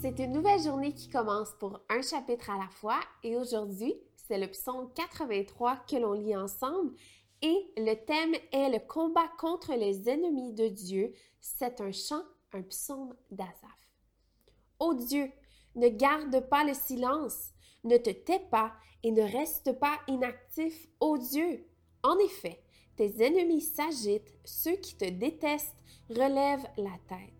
C'est une nouvelle journée qui commence pour un chapitre à la fois et aujourd'hui, c'est le psaume 83 que l'on lit ensemble et le thème est le combat contre les ennemis de Dieu. C'est un chant, un psaume d'Azaph. Ô Dieu, ne garde pas le silence, ne te tais pas et ne reste pas inactif, ô Dieu. En effet, tes ennemis s'agitent, ceux qui te détestent relèvent la tête.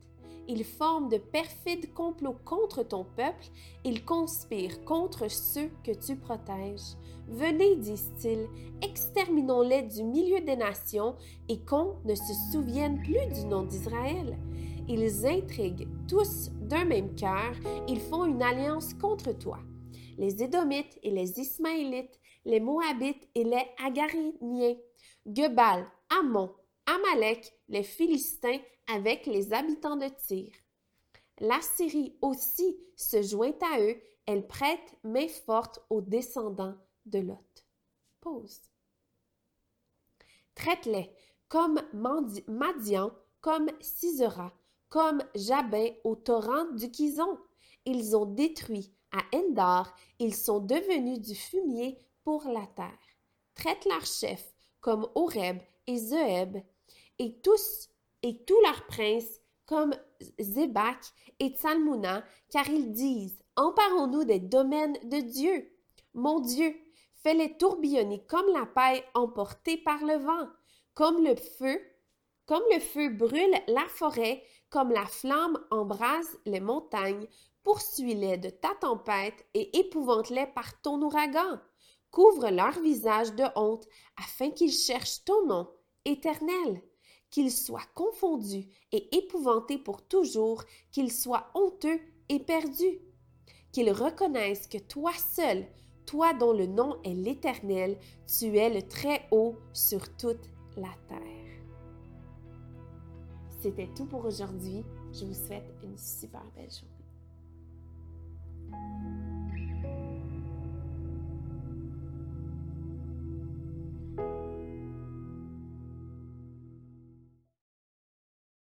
Ils forment de perfides complots contre ton peuple, ils conspirent contre ceux que tu protèges. Venez, disent-ils, exterminons-les du milieu des nations et qu'on ne se souvienne plus du nom d'Israël. Ils intriguent tous d'un même cœur, ils font une alliance contre toi. Les Édomites et les Ismaélites, les Moabites et les Agariniens, Gebal, Ammon, Amalek, les Philistins avec les habitants de Tyr. La Syrie aussi se joint à eux, elle prête main forte aux descendants de Lot. Pause. Traite-les comme Madian, comme Sisera, comme Jabin au torrent du Kizon. Ils ont détruit à Endar, ils sont devenus du fumier pour la terre. Traite leurs chefs comme Oreb et Zeb, et tous et tous leurs princes comme Zébak et Tsalmuna, car ils disent Emparons-nous des domaines de Dieu. Mon Dieu, fais-les tourbillonner comme la paille emportée par le vent, comme le feu, comme le feu brûle la forêt, comme la flamme embrase les montagnes, poursuis-les de ta tempête et épouvante-les par ton ouragan. Couvre leur visage de honte, afin qu'ils cherchent ton nom, éternel. Qu'ils soient confondus et épouvantés pour toujours, qu'ils soient honteux et perdus. Qu'ils reconnaissent que toi seul, toi dont le nom est l'Éternel, tu es le Très-Haut sur toute la terre. C'était tout pour aujourd'hui. Je vous souhaite une super belle journée.